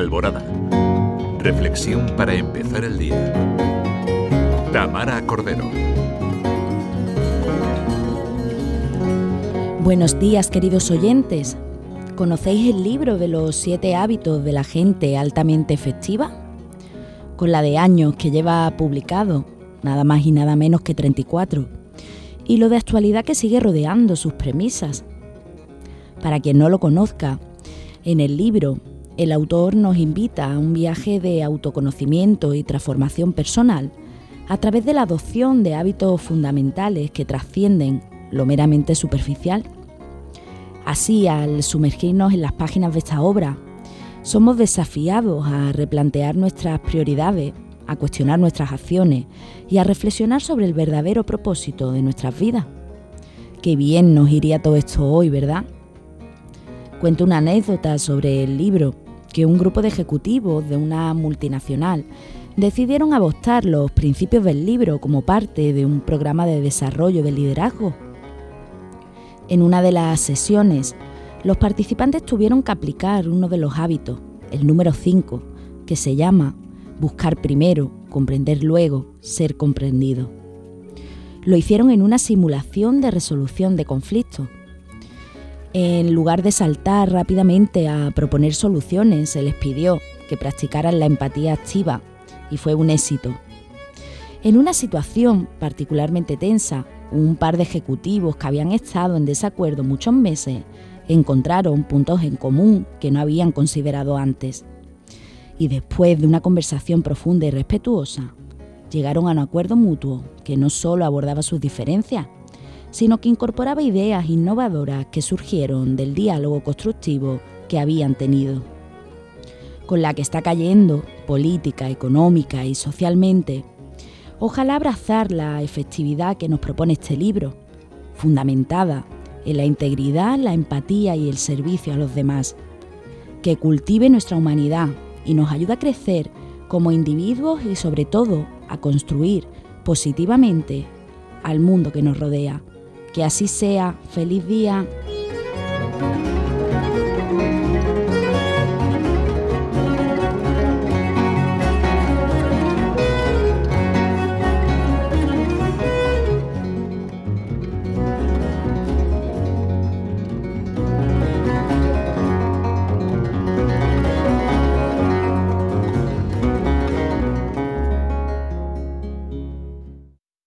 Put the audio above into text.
Alborada. Reflexión para empezar el día. Tamara Cordero. Buenos días, queridos oyentes. ¿Conocéis el libro de los siete hábitos de la gente altamente efectiva? Con la de años que lleva publicado, nada más y nada menos que 34, y lo de actualidad que sigue rodeando sus premisas. Para quien no lo conozca, en el libro el autor nos invita a un viaje de autoconocimiento y transformación personal a través de la adopción de hábitos fundamentales que trascienden lo meramente superficial. Así, al sumergirnos en las páginas de esta obra, somos desafiados a replantear nuestras prioridades, a cuestionar nuestras acciones y a reflexionar sobre el verdadero propósito de nuestras vidas. Qué bien nos iría todo esto hoy, ¿verdad? Cuento una anécdota sobre el libro que un grupo de ejecutivos de una multinacional decidieron adoptar los principios del libro como parte de un programa de desarrollo del liderazgo. En una de las sesiones, los participantes tuvieron que aplicar uno de los hábitos, el número 5, que se llama buscar primero, comprender luego, ser comprendido. Lo hicieron en una simulación de resolución de conflictos en lugar de saltar rápidamente a proponer soluciones, se les pidió que practicaran la empatía activa y fue un éxito. En una situación particularmente tensa, un par de ejecutivos que habían estado en desacuerdo muchos meses encontraron puntos en común que no habían considerado antes. Y después de una conversación profunda y respetuosa, llegaron a un acuerdo mutuo que no solo abordaba sus diferencias, sino que incorporaba ideas innovadoras que surgieron del diálogo constructivo que habían tenido. Con la que está cayendo, política, económica y socialmente, ojalá abrazar la efectividad que nos propone este libro, fundamentada en la integridad, la empatía y el servicio a los demás, que cultive nuestra humanidad y nos ayude a crecer como individuos y sobre todo a construir positivamente al mundo que nos rodea. Que así sea. Feliz día.